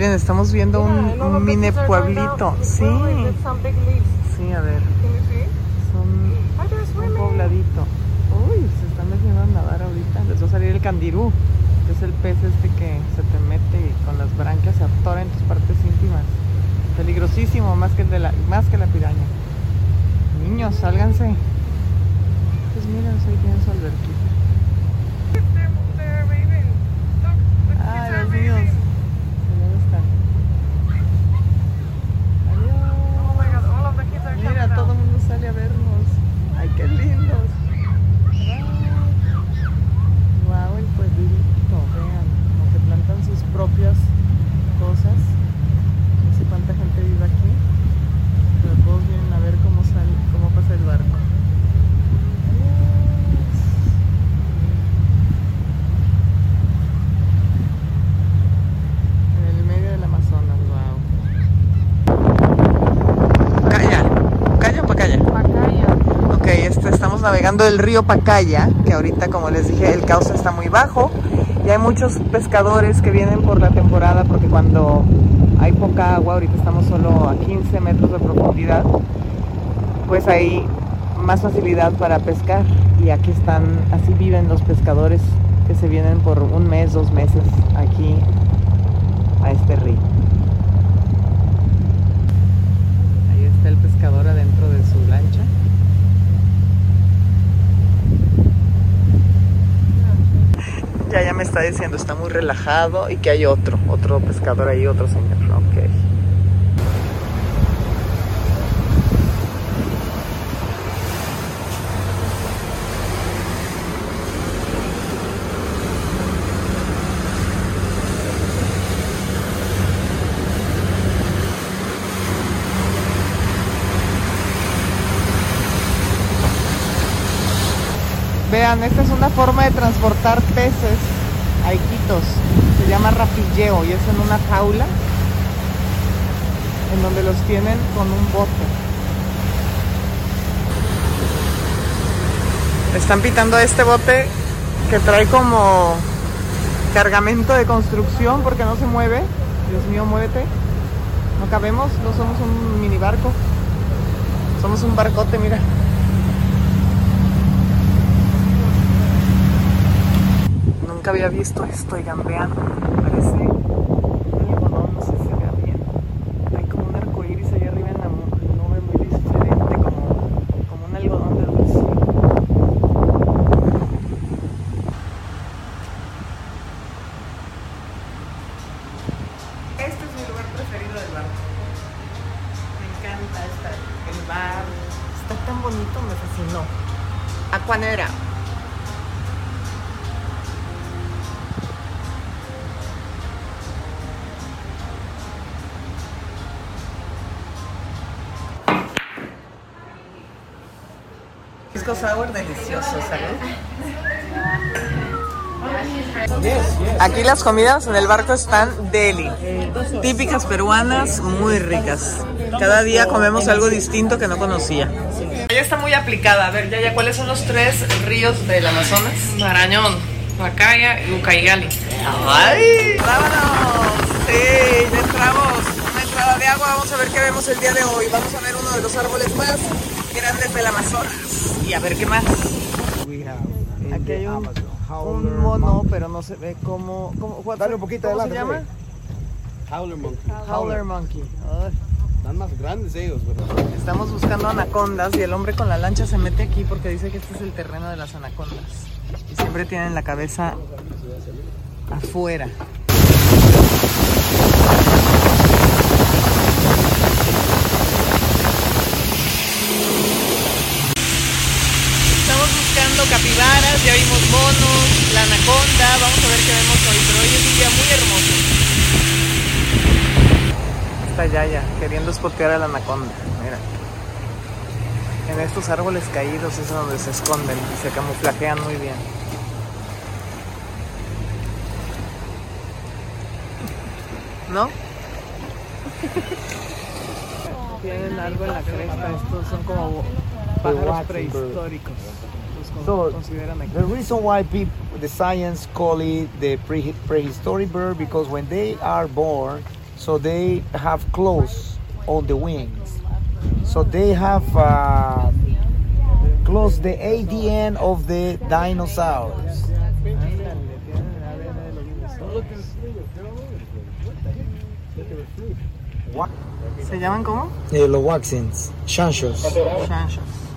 Miren, estamos viendo un, un mini pueblito. Sí. Sí, a ver. Son un pobladito. Uy, se están metiendo a nadar ahorita. Les va a salir el candirú. que Es el pez este que se te mete y con las branquias se atora en tus partes íntimas. Peligrosísimo, más que, el de la, más que la piraña. Niños, sálganse. Pues miren, ahí tienen su alberquita. Ah, los niños. ¿Dónde están? Adiós. Mira, todo el mundo sale a vernos. Ay, qué lindos. Wow, el pueblito, vean, como que plantan sus propias cosas. No sé cuánta gente vive aquí, pero todos vienen a ver cómo sale, cómo pasa el barco. En el medio del Amazonas, wow. Calla, calla o pacaya. Ok, este, estamos navegando el río Pacaya, que ahorita, como les dije, el cauce está muy bajo. Y hay muchos pescadores que vienen por la temporada, porque cuando hay poca agua, ahorita estamos solo a 15 metros de profundidad, pues hay más facilidad para pescar. Y aquí están, así viven los pescadores que se vienen por un mes, dos meses aquí a este río. Ahí está el pescador adentro de su lancha. Ya, ya me está diciendo, está muy relajado y que hay otro, otro pescador ahí, otro señor. Ok. Vean, esta es una forma de transportar peces a Iquitos. Se llama rapilleo y es en una jaula en donde los tienen con un bote. Están pitando este bote que trae como cargamento de construcción porque no se mueve. Dios mío, muévete. No cabemos, no somos un mini barco. Somos un barcote, mira. Nunca había visto esto, oigan, vean. Parece Pisco sour delicioso, ¿sabes? Aquí las comidas en el barco están deli, típicas peruanas, muy ricas. Cada día comemos algo distinto que no conocía. Ella está muy aplicada. A ver, Yaya, ¿cuáles son los tres ríos del Amazonas? Marañón, Pacaya y Ucayali. ¡Ay! ¡Vámonos! Sí, ya entramos. Una entrada de agua. Vamos a ver qué vemos el día de hoy. Vamos a ver uno de los árboles más grandes del Amazonas. Y a ver qué más. Aquí hay un, mono, pero no se ve cómo. cómo Dale un poquito ¿Cómo se adelante, llama? Howler monkey. Howler monkey. Ay. Están más grandes ellos, ¿verdad? Estamos buscando anacondas y el hombre con la lancha se mete aquí porque dice que este es el terreno de las anacondas. Y siempre tienen la cabeza afuera. Estamos buscando capibaras, ya vimos monos, la anaconda, vamos a ver qué vemos hoy, pero hoy es un día muy hermoso. Está Yaya queriendo espotear a la anaconda, mira. En estos árboles caídos es donde se esconden y se camuflajean muy bien. ¿No? Tienen algo en la cresta, estos son como pájaros prehistóricos. Los con- So. The reason why people, the science call it the pre, prehistoric bird because when they are born, so they have claws on the wings. So they have uh, closed the ADN of the dinosaurs. ¿Se llaman cómo? Eh, los waxings, chanchos. Chanchos.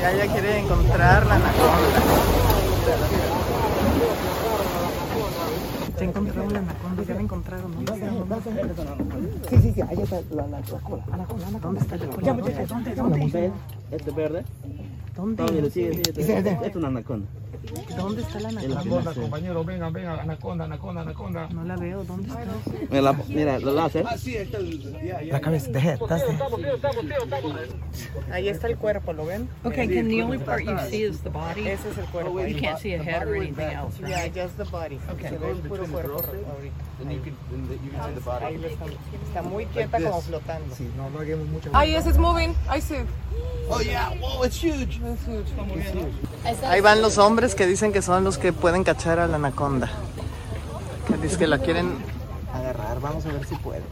Ya ya quiere encontrar la anaconda. Ya encontraron la anaconda, ya la encontraron. ¿Dónde está? Sí, sí, sí, ahí está la, cola. Anaconda, anaconda. ¿Dónde está la anaconda? ¿Dónde? ¿Dónde? Este verde. ¿Dónde? Sigue, sigue, sigue. Este es una anaconda. ¿Dónde está la anaconda? gimnasio. compañero, venga, venga, anaconda, anaconda, anaconda. No la veo, ¿dónde está? Mira, la- mira, el láser. La cabeza, the head, that's the head. Ahí está el cuerpo, ¿lo ven? Okay, can the only part you see is the body? Ese es el cuerpo. ahí. You can't see a head or anything else, Yeah, just the body. Se ve el puro cuerpo ahorita. Ahí está. Está muy quieta como flotando. Sí, no, no hagamos mucho. Ah, yes, it's moving. I see. Ahí van los hombres que dicen que son los que pueden cachar a la anaconda. Que dicen que la quieren agarrar. Vamos a ver si pueden.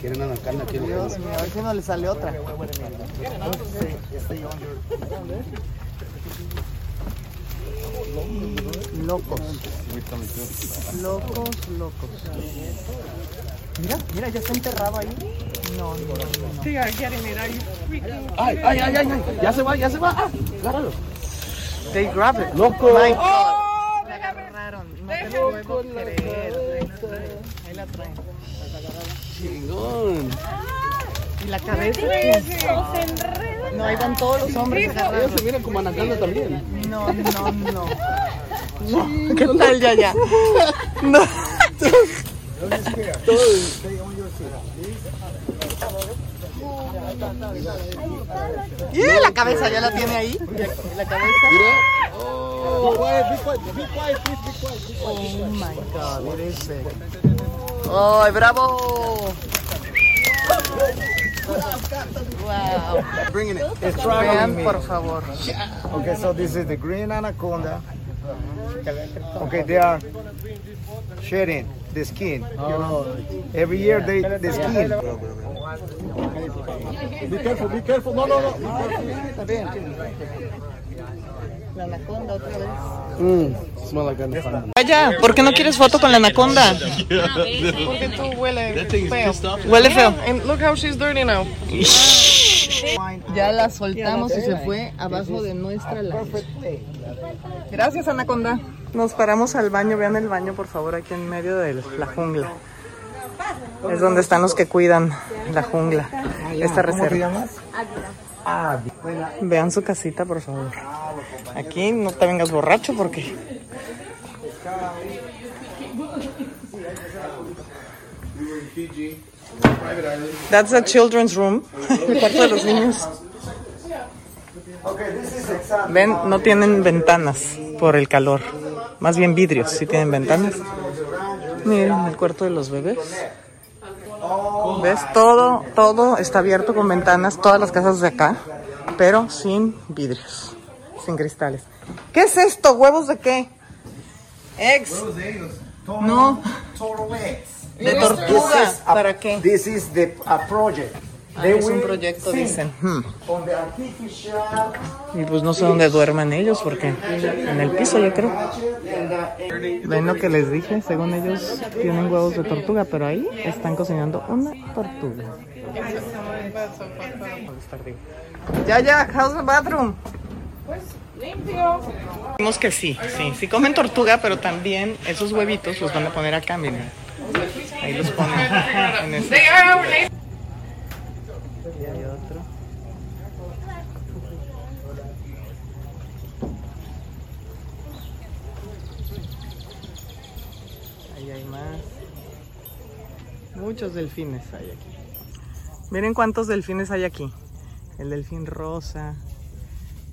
Quieren anaconda, quieren Dios mío, a ver si no le sale otra. Locos. Locos, locos. Mira, mira, ya está enterrado ahí. No, no, no. They are getting it. Are you freaking? Ay, ay, ay, ay, ay. Ya se va, ya se va. Ah, agárralo. They grab it. Loco. My God. La agarraron. No te lo puedo creer. Ahí la traen. Chingón. ¿Y la cabeza? No, ahí van todos los hombres agarrados. Ellos se miran como anaconda también. No, no, no. No, ¿qué tal ya ya? No. Y la cabeza ya la tiene ahí. La cabeza. Oh, Oh my god, it is. ¡Ay, bravo! Wow. Bringing it. It's Vean, me. por favor. Okay, so this is the green anaconda. Okay, they are shedding the skin. You know, every year they the skin. Be careful, be careful. No, no, no. La anaconda otra vez. Mm, smell like anaconda. Vaya, ¿por qué no quieres foto con la anaconda? Porque tú huele feo. Huele feo. And look how she's dirty now. Ya la soltamos y se fue abajo de nuestra lancha. Gracias, Anaconda. Nos paramos al baño. Vean el baño, por favor, aquí en medio de la jungla. Es donde están los que cuidan la jungla. Esta ¿Cómo te reserva. Vean su casita, por favor. Aquí no te vengas borracho porque... That's a children's room. El cuarto de los niños. Ven, no tienen ventanas por el calor. Más bien vidrios, sí tienen ventanas. Miren, el cuarto de los bebés. ¿Ves? Todo, todo está abierto con ventanas, todas las casas de acá, pero sin vidrios, sin cristales. ¿Qué es esto? ¿Huevos de qué? Eggs. No, Total eggs. De tortuga. This is a- ¿Para qué? This is the a project. Ah, es un proyecto, dicen. Hmm. Y pues no sé dónde duermen ellos, porque en el piso yo creo. Ven lo que les dije, según ellos tienen huevos de tortuga, pero ahí están cocinando una tortuga. Ya, ya, how's the bathroom? Vimos que sí, sí, sí comen tortuga, pero también esos huevitos los van a poner acá, miren. Ahí los ponen. En. Y hay otro. Ahí hay más. Muchos delfines hay aquí. Miren cuántos delfines hay aquí. El delfín rosa.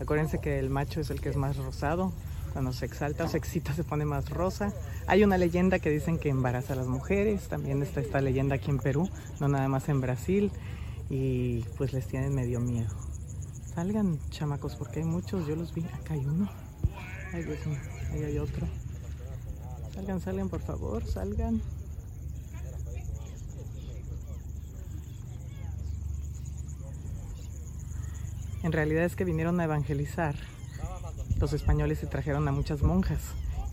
Acuérdense que el macho es el que es más rosado. Cuando se exalta se excita se pone más rosa. Hay una leyenda que dicen que embaraza a las mujeres. También está esta leyenda aquí en Perú, no nada más en Brasil. Y pues les tienen medio miedo. Salgan, chamacos, porque hay muchos. Yo los vi. Acá hay uno. Ay, Dios mío. Ahí hay otro. Salgan, salgan, por favor. Salgan. En realidad es que vinieron a evangelizar los españoles y trajeron a muchas monjas.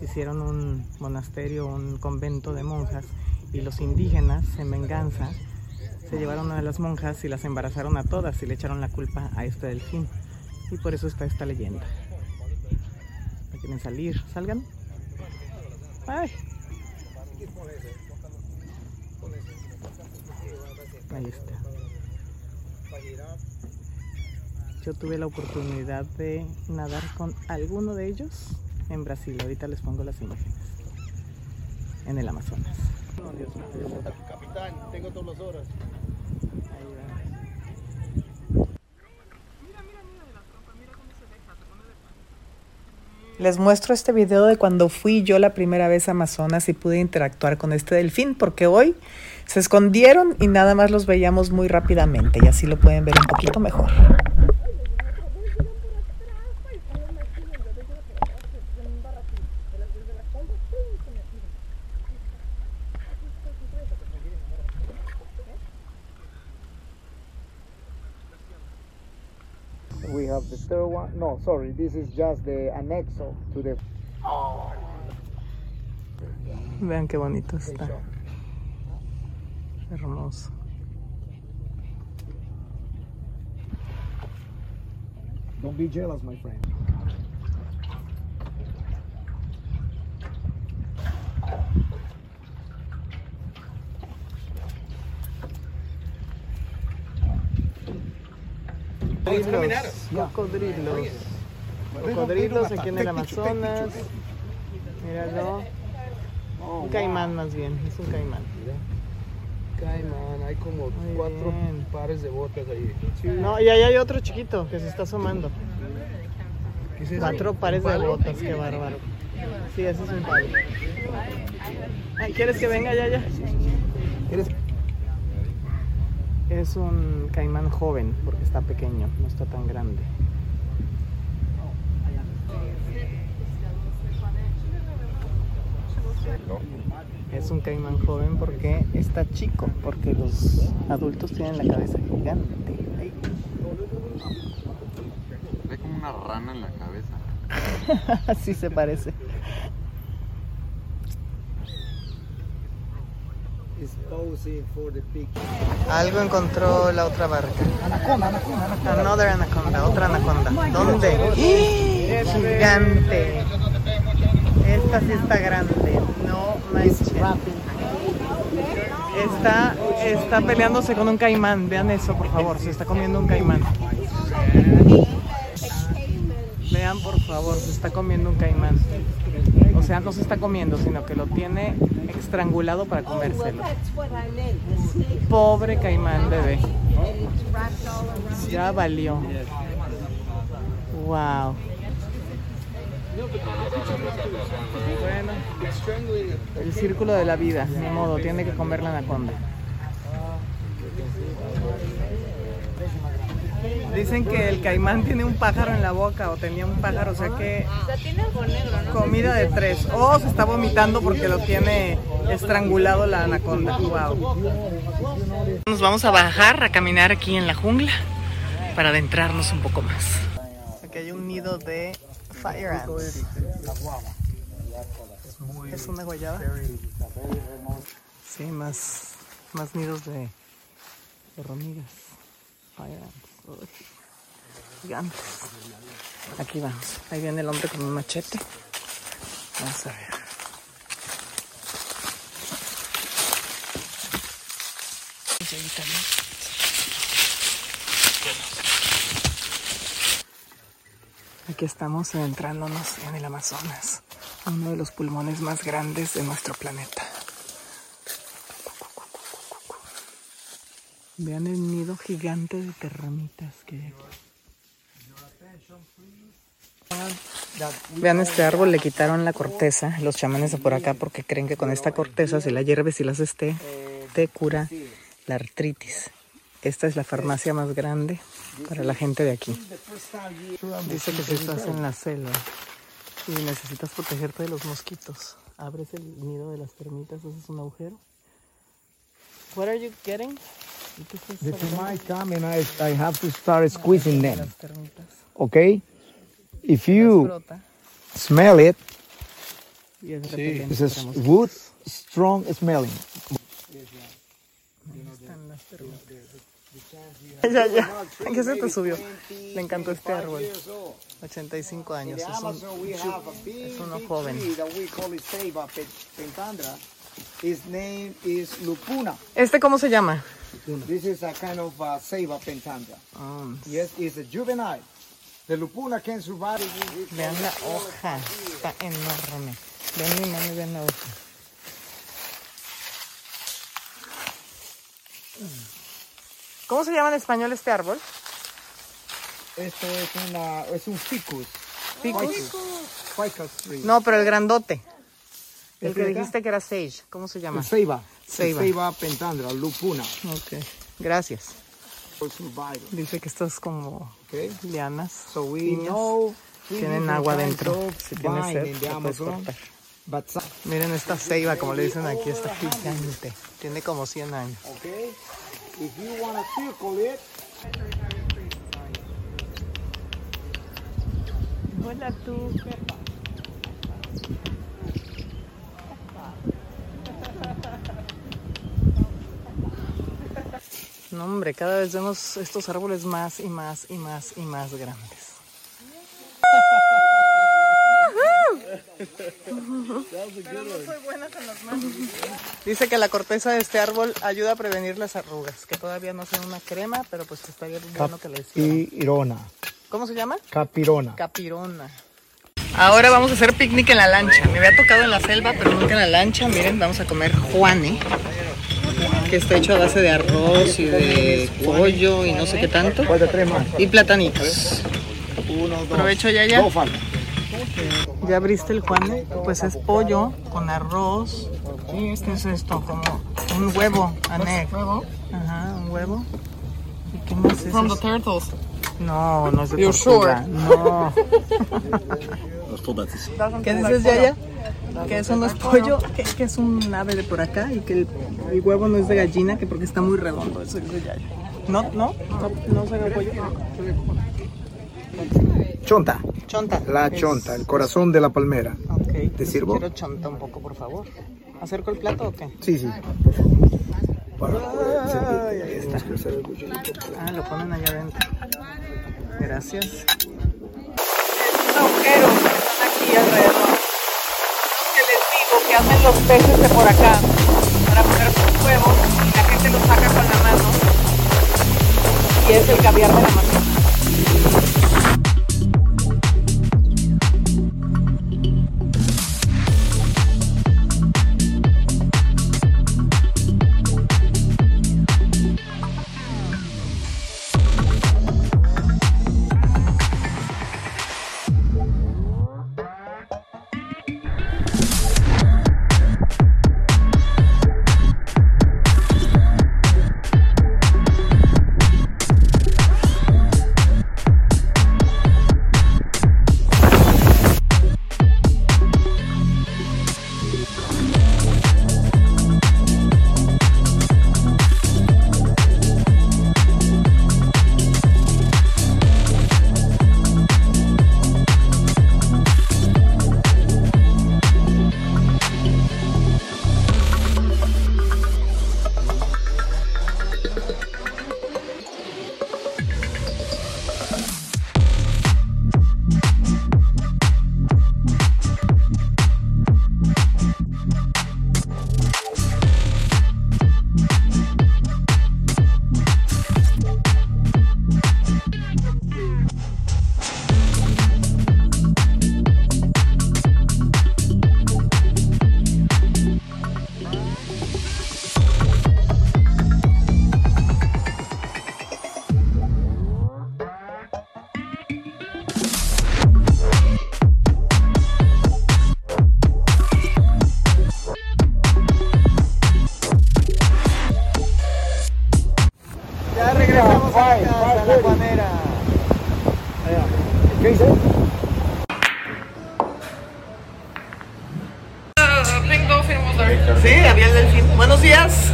Hicieron un monasterio, un convento de monjas y los indígenas, en venganza, se llevaron a las monjas y las embarazaron a todas y le echaron la culpa a este delfín. Y por eso está esta leyenda. ¿No quieren salir? ¿Salgan? ¡Ay! Ahí está. Yo tuve la oportunidad de nadar con alguno de ellos en Brasil. Ahorita les pongo las imágenes. En el Amazonas. Dios mío. Capitán, tengo todas las horas. Les muestro este video de cuando fui yo la primera vez a Amazonas y pude interactuar con este delfín, porque hoy se escondieron y nada más los veíamos muy rápidamente y así lo pueden ver un poquito mejor. No, sorry, this is just the anexo to the Oh. Vean qué bonito está. Hermoso. Don't be jealous, my friend. Cocodrilos. Cocodrilos. Cocodrilos aquí en el Amazonas. Míralo. Un caimán más bien, es un caimán. Caimán, hay como cuatro pares de botas ahí. No, y ahí hay otro chiquito que se está asomando. Cuatro pares de botas, qué bárbaro. Sí, ese es un palo. ¿Quieres que venga ya, ya? ¿Quieres? Es un caimán joven porque está pequeño, no está tan grande. Es un caimán joven porque está chico, porque los adultos tienen la cabeza gigante. Ay. Ve como una rana en la cabeza. Así se parece. It's posing for the picture. Algo encontró la otra barca. Anaconda, anaconda, anaconda. Another anaconda, otra anaconda. ¿Dónde? Gigante. Esta sí está grande. No manches. Está, está peleándose con un caimán. Vean eso, por favor. Se está comiendo un caimán. Vean, por favor, se está comiendo un caimán. O sea, no se está comiendo, sino que lo tiene estrangulado para comérselo. Pobre caimán bebé. Ya valió. Wow. Bueno, el círculo de la vida, ni modo, tiene que comer la anaconda. Dicen que el caimán tiene un pájaro en la boca o tenía un pájaro, o sea que comida de tres. O se está vomitando porque lo tiene estrangulado la anaconda. Wow. Nos vamos a bajar a caminar aquí en la jungla para adentrarnos un poco más. Aquí hay un nido de fire ants. ¿Es una guayaba? Sí, más, más nidos de, de hormigas. Gigantes. Aquí vamos. Ahí viene el hombre con un machete. Vamos a ver. Aquí estamos adentrándonos en el Amazonas, uno de los pulmones más grandes de nuestro planeta. Vean el nido gigante de terramitas que hay aquí. Vean este árbol, le quitaron la corteza, los chamanes de por acá, porque creen que con esta corteza, si la hierves y la haces té, te cura la artritis. Esta es la farmacia más grande para la gente de aquí. Dice que si estás en la selva y necesitas protegerte de los mosquitos, abres el nido de las termitas, haces un agujero. What are you getting? ¿Y qué estás The termites come and I, I have to start squeezing them. Okay? If you smell it, it's a wood strong smelling. Ya, ya. ¿Qué se te subió? Le encantó este árbol. 85 años. Es un, es uno joven. ¿Este cómo se llama? This is a kind of uh, Ceiba pentandra. Ah, Yes, it's a juvenile. The lupuna can survive. vean la hoja. Está enorme. Ven mi mano vean la hoja. ¿Cómo se llama en español este árbol? Esto es una es un ficus. Ficus. No, pero el grandote. El ¿Este que dijiste que era sage. ¿Cómo se llama? El Ceiba. Ceiba. Ceiba pentandra, lupuna. Ok. Gracias. Dice que estas como Okay. lianas. So we piñas, know tienen agua dentro. Si tienes sed, la puedes cortar. Miren esta ceiba, como le dicen aquí, está gigante. Tiene como 100 años. okay. If you want to circle it, Hola tú. No, hombre, cada vez vemos estos árboles más y más y más y más grandes. Dice que la corteza de este árbol ayuda a prevenir las arrugas, que todavía no son una crema, pero pues estaría bueno que le hicieran. capirona. ¿Cómo se llama? Capirona. Capirona. Ahora vamos a hacer picnic en la lancha. Me había tocado en la selva, pero nunca en la lancha. Miren, vamos a comer juane, que está hecho a base de arroz y de pollo y no sé qué tanto. Más. Y platanitos. Uno, dos. Provecho ya ya. ¿Ya abriste el juane? Pues es pollo con arroz. ¿Qué es esto? Como un huevo, anek. Ajá, un huevo. ¿Y qué más es From the turtles. No, no es de You're sure? No. ¿Qué dices, Yaya? Que eso no es pollo, que, que es un ave de por acá y que el, el huevo no es de gallina, que porque está muy redondo. Eso Yaya. ¿No? ¿No? ¿No, no se ve pollo? Chonta. Chonta. La Es- chonta, el corazón de la palmera. Ok. ¿Te sirvo? Quiero chonta un poco, por favor. ¿Acerco el plato o qué? Sí, sí. Para poder sentir. Ahí está. Ah, lo ponen allá adentro. Gracias. Es que están aquí alrededor. Que hacen los peces de por acá para poner sus huevos y la gente los saca con la mano. Y es el caviar de la mano.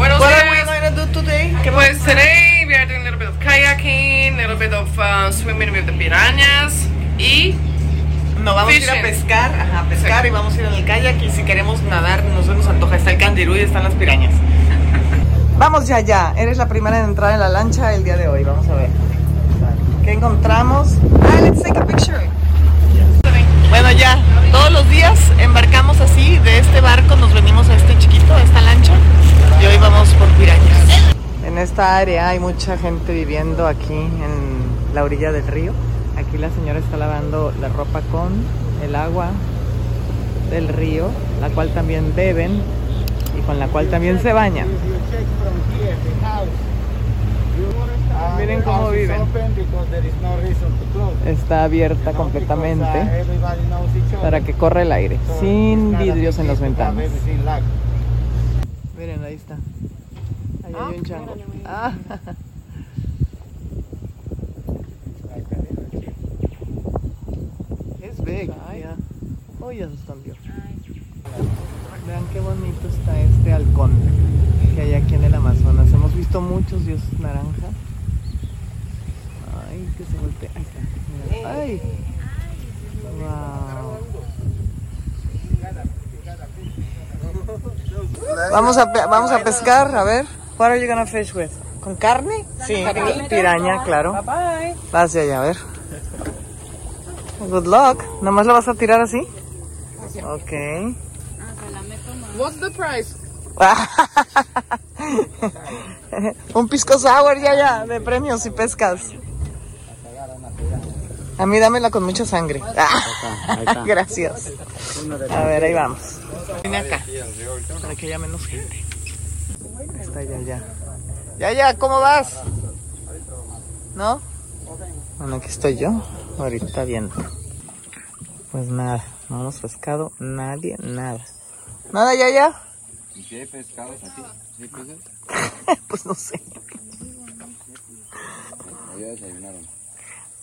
Buenos What días. are we going to do today? ¿Qué Pues today we are doing a little bit of kayaking, a little bit of uh, swimming with the piranhas y No, vamos a ir a pescar, ajá, a pescar y vamos a ir en el kayak y si queremos nadar, nos nos antoja, está el candirú y están las pirañas. Vamos ya, ya, eres la primera en entrar en la lancha el día de hoy, vamos a ver. ¿Qué encontramos? Ah, let's take a picture. Bueno, ya, todos los días embarcamos así, de este barco nos venimos a este chiquito, a esta lancha y hoy vamos por pirañas. En esta área hay mucha gente viviendo aquí en la orilla del río. Aquí la señora está lavando la ropa con el agua del río, la cual también beben y con la cual también se bañan. Miren cómo viven. Está abierta completamente para que corra el aire, sin vidrios en las ventanas. Ahí está. Ahí hay un chango. Ah. Es big. yeah. Oh, ya se escondió. Vean qué bonito está este halcón que hay aquí en el Amazonas. Hemos visto muchos dioses naranja. Ay, que se voltea. Ahí está. Mira. Ay. Wow. Vamos a, pe- vamos a pescar, a ver. What are you gonna fish with? ¿Con carne? Sí, piraña, claro. bye. Va hacia allá, a ver. Good luck. ¿Nomás la vas a tirar así? Ok. What's the price? Un pisco sour ya, ya, de premios si pescas. A mí dámela con mucha sangre. Gracias. A ver, ahí vamos. Vine acá, para que haya menos gente. Está ya, ya. Ya, ya, ¿cómo vas? ¿No? Bueno, aquí estoy yo, ahorita viendo. Pues nada, no hemos pescado nadie, nada. Nada, ya, ya. ¿Y qué pescados aquí? Pues no sé. ¿O ya desayunaron?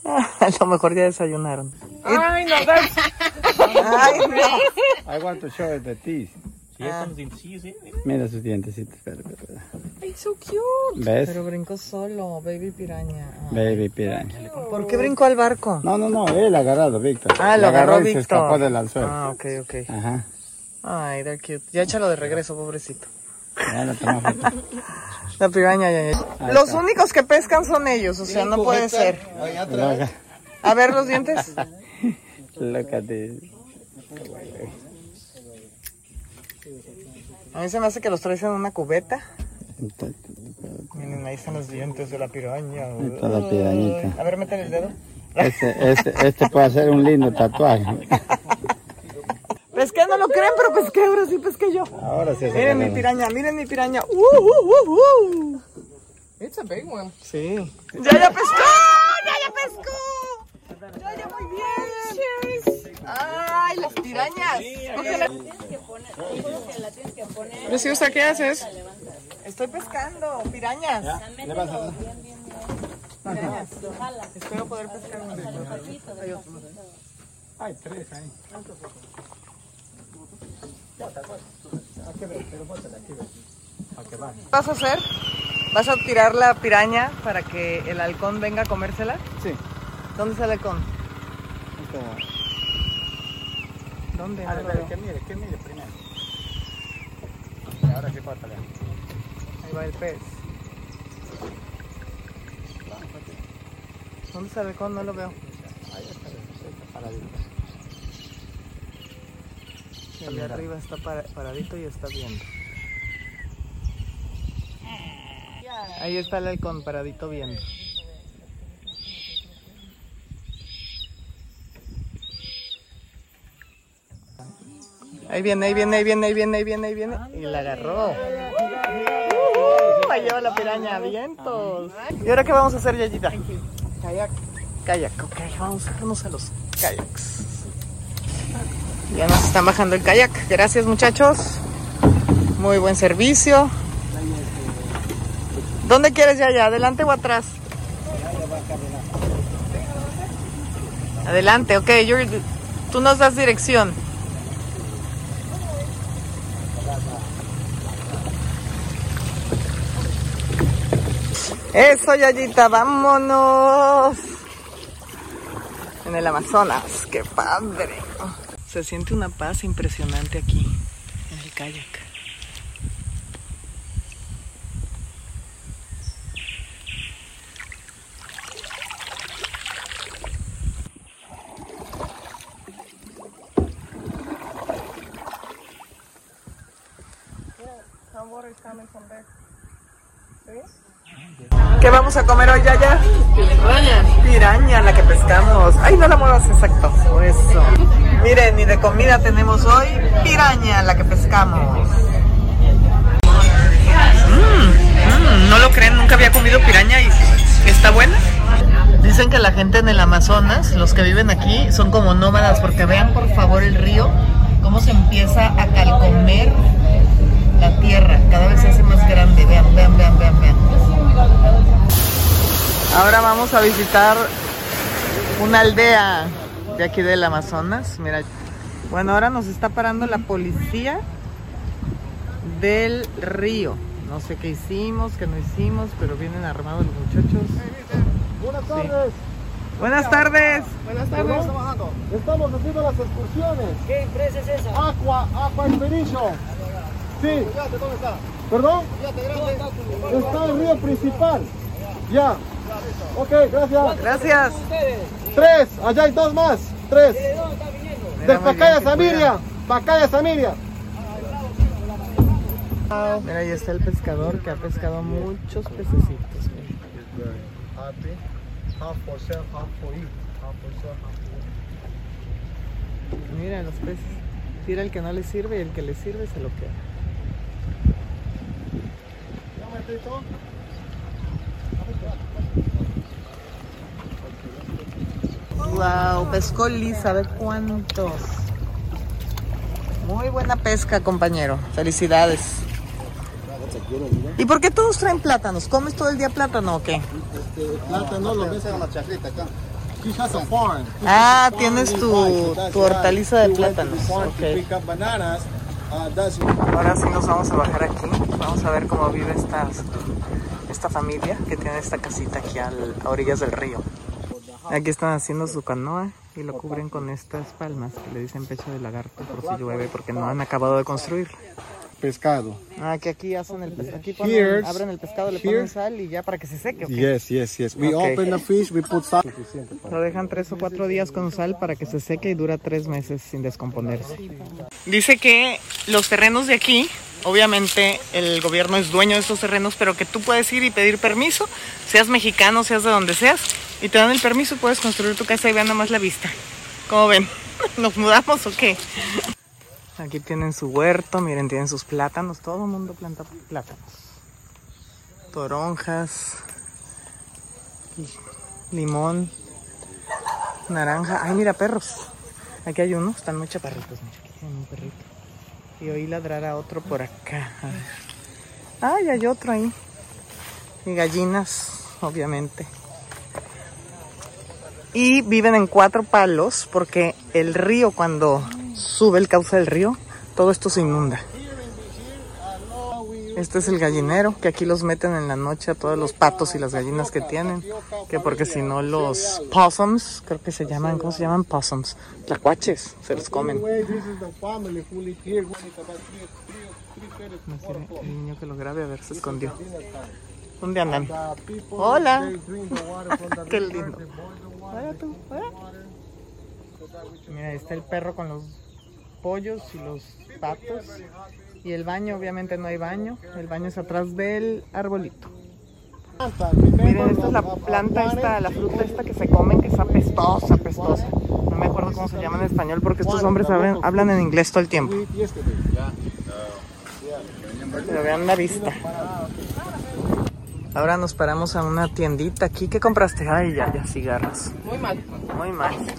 A lo mejor ya desayunaron. Ay, no, that's Ay, no. I want to show you the teeth. Ah, Mira sus dientecitos. Espera, espera, it's so cute. ¿Ves? pero brincó solo, baby piraña. Ah. Baby piraña. ¿Por qué brincó al barco? No, no, no, él agarrado, Víctor. Ah, lo Le agarró y se Víctor. escapó del anzuelo. Ah, ok, ok. Ajá. Ay, they're cute. Ya échalo de regreso, pobrecito. Ya. La piraña, ya, ya. Los está. únicos que pescan son ellos, o sea, no puede ser. Loca. A ver los dientes. Loca de... A mí se me hace que los traes en una cubeta. Miren, ahí están los dientes de la piraña. Ahí está la pirañita. A ver, métele el dedo. Este, este, este puede hacer un lindo tatuaje. No lo creen, pero pesqué, ahora sí pesqué yo. Ahora sí. Miren mi piraña, miren mi piraña. Uh, uh, uh, uh. It's a big one. Sí. ¡Ya, ya pescó! ¡Ya, ya pescó! ¡Ya, ya, muy bien! ¡Ay, las pirañas! Preciosa, ¿qué haces? Estoy pescando pirañas. Pirañas. Espero poder pescar. Hay tres ahí. ¿Qué vas a hacer? ¿Vas a tirar la piraña para que el halcón venga a comérsela? Sí. ¿Dónde está el halcón? ¿Dónde? Ah, No lo espera, veo. que mire, que mire primero. Ahora sí, pártale. Ahí va el pez. ¿Dónde está el halcón? No lo veo. Y allá arriba está para- paradito y está viendo. Ahí está el halcón paradito viendo. Ahí viene, ahí viene, ahí viene, ahí viene, ahí viene, ahí viene. Y la agarró. Uh, ahí lleva la piraña, vientos. ¿Y ahora qué vamos a hacer, Yayita? Kayak. Kayak, ok, vamos a irnos a los kayaks. Ya nos están bajando el kayak. Gracias, muchachos. Muy buen servicio. ¿Dónde quieres, Yaya? ¿Adelante o atrás? Adelante, ok, tú nos das dirección. Eso, Yayita, vámonos. En el Amazonas, qué padre. Se siente una paz impresionante aquí, en el kayak. ¿Qué vamos a comer hoy, Yaya? Piraña. Piraña, la que pescamos. Ay, no la muevas exacto. Eso. Miren, ni de comida tenemos hoy. Piraña, la que pescamos. Mm, mm, no lo creen, nunca había comido piraña y está buena. Dicen que la gente en el Amazonas, los que viven aquí, son como nómadas porque vean por favor el río, cómo se empieza a calcomer la tierra, cada vez se hace más grande. Vean, vean, vean, vean, vean. Ahora vamos a visitar una aldea de aquí del Amazonas. Mira, bueno, ahora nos está parando la policía del río. No sé qué hicimos, qué no hicimos, pero vienen armados los muchachos. Buenas tardes. Buenas tardes. Buenas tardes. Estamos haciendo las excursiones. ¿Qué empresa es esa? Aqua, Aqua Expedition. Sí. ¿Dónde está? ¿Perdón? Está el río principal. Ya. Ok, gracias. Gracias. Tres. Allá hay dos más. Tres. De muy bien, Pacaya qué Samiria. Pacaya Samiria. Mira, ahí está el pescador que ha pescado muchos pececitos. mira. Happy. Half for sale, half for eat. Half for sale, half for eat. Mira los peces. Tira el que no le sirve y el que le sirve se lo queda. Wow, pescó Lisa, a ver cuántos. Muy buena pesca, compañero. Felicidades. ¿Y por qué todos traen plátanos? ¿Comes todo el día plátano o qué? Plátano lo ves en la charrita acá. She has a farm. Ah, tienes tu, tu hortaliza de plátanos. Uh, Ahora sí nos vamos a bajar aquí. Vamos a ver cómo vive esta, esta familia que tiene esta casita aquí a orillas del río. Aquí están haciendo su canoa y lo cubren con estas palmas que le dicen pecho de lagarto por si llueve porque no han acabado de construir. pescado. Ah, que aquí hacen el pescado. Aquí Here's- ponen, abren el pescado, le ponen sal y ya para que se seque. Yes, yes, yes. We Okay. open the fish, we put salt. Lo dejan tres o cuatro días con sal para que se seque y dura tres meses sin descomponerse. Dice que los terrenos de aquí, obviamente el gobierno es dueño de estos terrenos, pero que tú puedes ir y pedir permiso, seas mexicano, seas de donde seas, y te dan el permiso, puedes construir tu casa y vean nomás la vista. ¿Cómo ven? ¿Nos mudamos o qué? Aquí tienen su huerto, miren, tienen sus plátanos, todo el mundo planta plátanos. Toronjas, limón, naranja. Ay, mira, perros. Aquí hay uno, están muy chaparritos. Mira, aquí tienen un perrito. Y oí ladrar a otro por acá. Ay, hay otro ahí. Y gallinas, obviamente. Y viven en cuatro palos porque el río, cuando sube el cauce del río, todo esto se inunda. Este es el gallinero, que aquí los meten en la noche a todos los patos y las gallinas que tienen. Que porque si no los possums, creo que se llaman, ¿cómo se llaman? Possums. Tlacuaches, se los comen. El niño que lo grabe, a ver, se escondió. ¿Dónde andan? Hola. Qué lindo. Mira, ahí está el perro con los pollos y los patos. Y el baño, obviamente no hay baño. El baño es atrás del arbolito. Miren, esta es la planta esta, la fruta esta que se come, que es apestosa, apestosa. No me acuerdo cómo se llama en español porque estos hombres hablan, hablan en inglés todo el tiempo. Pero vean la vista. Ahora nos paramos a una tiendita aquí. ¿Qué compraste? Ay, ya, ya, cigarros. Muy mal. Muy mal.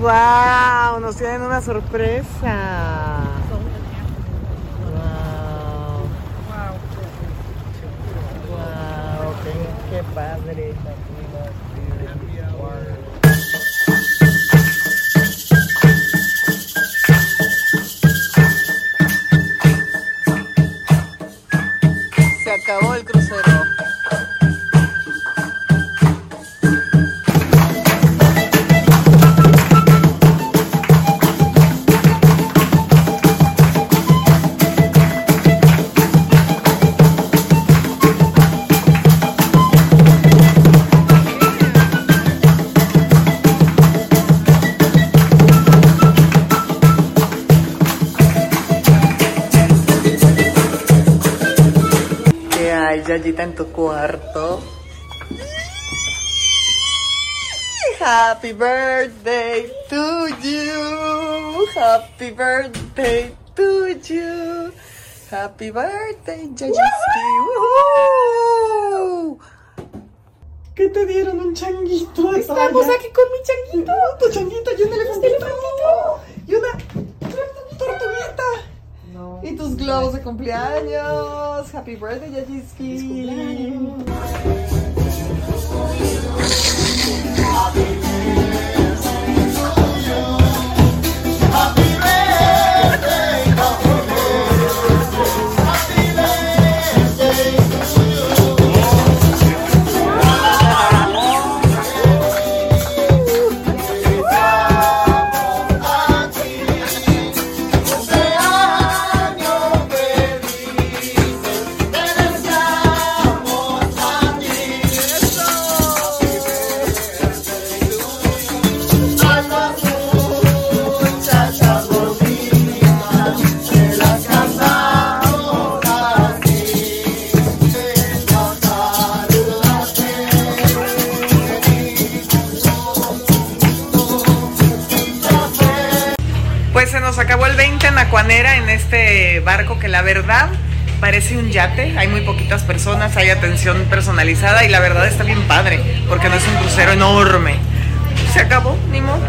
¡Wow! Nos tienen una sorpresa. ¡Wow! ¡Wow! ¡Qué, qué padre! En tu cuarto. Happy birthday to you. Happy birthday to you. Happy birthday. Woohoo. ¿Qué te dieron? Un changuito. Estamos aquí con mi changuito. Tu changuito y un elefantito. Y una tortuguita. Y tus globos de cumpleaños. Happy birthday, Yayiski. Pues la verdad parece un yate, hay muy poquitas personas, hay atención personalizada y la verdad está bien padre, porque no es un crucero enorme. Se acabó, ni modo.